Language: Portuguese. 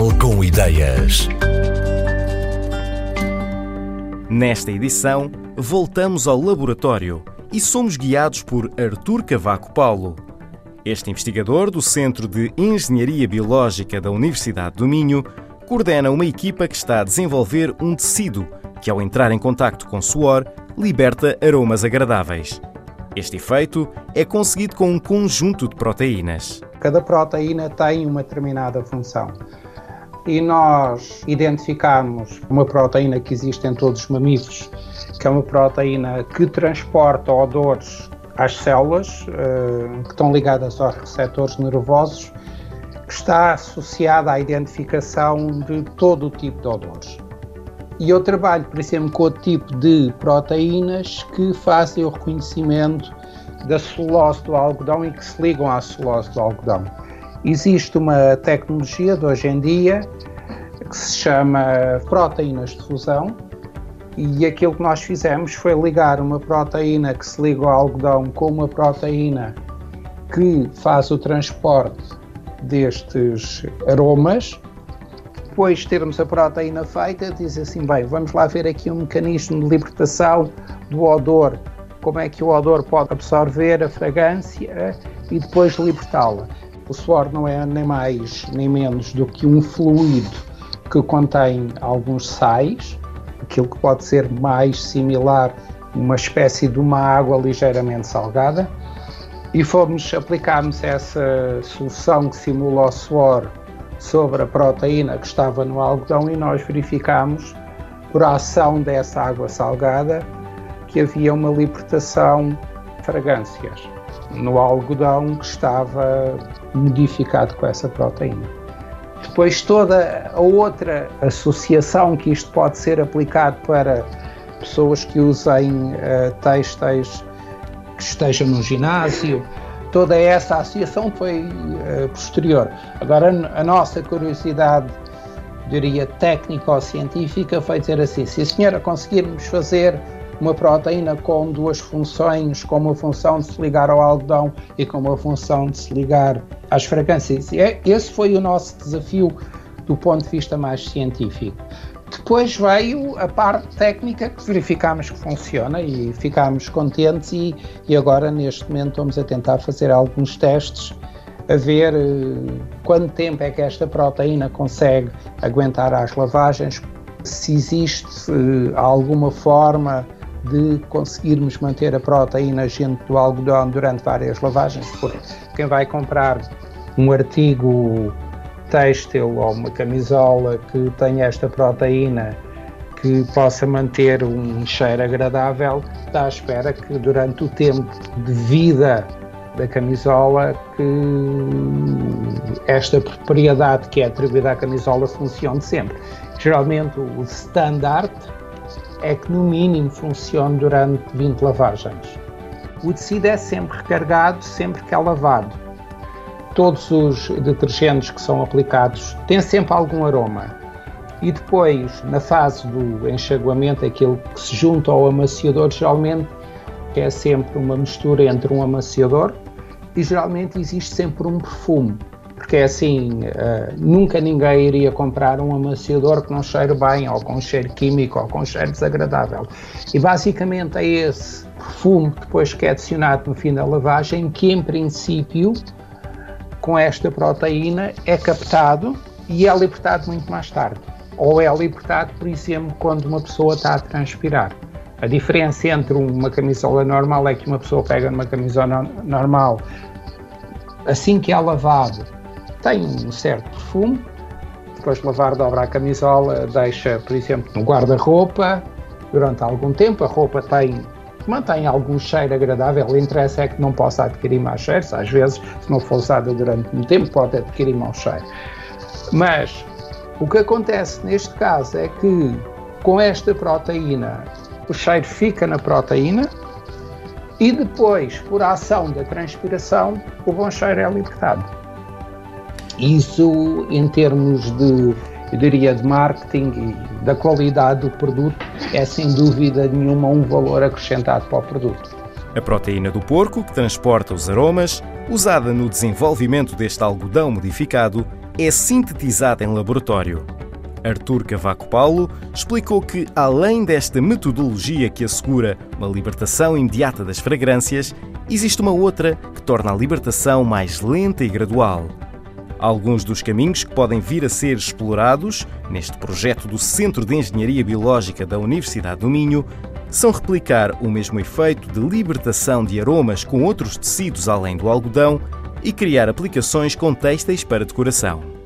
Portugal com Ideias. Nesta edição, voltamos ao laboratório e somos guiados por Artur Cavaco Paulo. Este investigador do Centro de Engenharia Biológica da Universidade do Minho coordena uma equipa que está a desenvolver um tecido que, ao entrar em contacto com suor, liberta aromas agradáveis. Este efeito é conseguido com um conjunto de proteínas. Cada proteína tem uma determinada função. E nós identificamos uma proteína que existe em todos os mamíferos, que é uma proteína que transporta odores às células, eh, que estão ligadas aos receptores nervosos, que está associada à identificação de todo o tipo de odores. E eu trabalho, por exemplo, com o tipo de proteínas que fazem o reconhecimento da celulose do algodão e que se ligam à celulose do algodão. Existe uma tecnologia de hoje em dia que se chama proteínas de fusão e aquilo que nós fizemos foi ligar uma proteína que se liga ao algodão com uma proteína que faz o transporte destes aromas depois de termos a proteína feita, diz assim: bem, vamos lá ver aqui um mecanismo de libertação do odor, como é que o odor pode absorver a fragrância e depois libertá-la. O suor não é nem mais nem menos do que um fluido que contém alguns sais, aquilo que pode ser mais similar uma espécie de uma água ligeiramente salgada, e fomos aplicarmos essa solução que simula o suor sobre a proteína que estava no algodão e nós verificámos, por ação dessa água salgada, que havia uma libertação fragrâncias no algodão que estava modificado com essa proteína. Depois, toda a outra associação que isto pode ser aplicado para pessoas que usem uh, têxteis que estejam no ginásio, toda essa associação foi uh, posterior. Agora, a nossa curiosidade, diria técnico-científica, foi dizer assim: se a senhora conseguirmos fazer uma proteína com duas funções, com uma função de se ligar ao algodão e com uma função de se ligar às fragrâncias. É, esse foi o nosso desafio do ponto de vista mais científico. Depois veio a parte técnica que verificámos que funciona e ficámos contentes e, e agora neste momento estamos a tentar fazer alguns testes a ver uh, quanto tempo é que esta proteína consegue aguentar as lavagens, se existe uh, alguma forma de conseguirmos manter a proteína junto do algodão durante várias lavagens, porque quem vai comprar um artigo têxtil ou uma camisola que tenha esta proteína que possa manter um cheiro agradável, está à espera que durante o tempo de vida da camisola que esta propriedade que é atribuída à camisola funcione sempre. Geralmente o standard é que no mínimo funcione durante 20 lavagens. O tecido é sempre recarregado sempre que é lavado todos os detergentes que são aplicados têm sempre algum aroma. E depois, na fase do enxaguamento, aquilo que se junta ao amaciador, geralmente é sempre uma mistura entre um amaciador e geralmente existe sempre um perfume. Porque é assim, uh, nunca ninguém iria comprar um amaciador que não cheire bem, ou com cheiro químico, ou com cheiro desagradável. E basicamente é esse perfume depois que é adicionado no fim da lavagem, que em princípio com esta proteína é captado e é libertado muito mais tarde. Ou é libertado, por exemplo, quando uma pessoa está a transpirar. A diferença entre uma camisola normal é que uma pessoa pega numa camisola normal, assim que é lavado, tem um certo perfume, depois de lavar, dobra a camisola, deixa, por exemplo, no guarda-roupa durante algum tempo, a roupa tem mantém algum cheiro agradável, o interesse é que não possa adquirir mais cheiros, às vezes, se não for usada durante um tempo, pode adquirir mau cheiro. Mas o que acontece neste caso é que com esta proteína o cheiro fica na proteína e depois, por ação da transpiração, o bom cheiro é libertado. Isso, em termos de eu diria, de marketing e da qualidade do produto, é sem dúvida nenhuma um valor acrescentado para o produto. A proteína do porco, que transporta os aromas, usada no desenvolvimento deste algodão modificado, é sintetizada em laboratório. Artur Cavaco Paulo explicou que, além desta metodologia que assegura uma libertação imediata das fragrâncias, existe uma outra que torna a libertação mais lenta e gradual. Alguns dos caminhos que podem vir a ser explorados neste projeto do Centro de Engenharia Biológica da Universidade do Minho são replicar o mesmo efeito de libertação de aromas com outros tecidos além do algodão e criar aplicações com têxteis para decoração.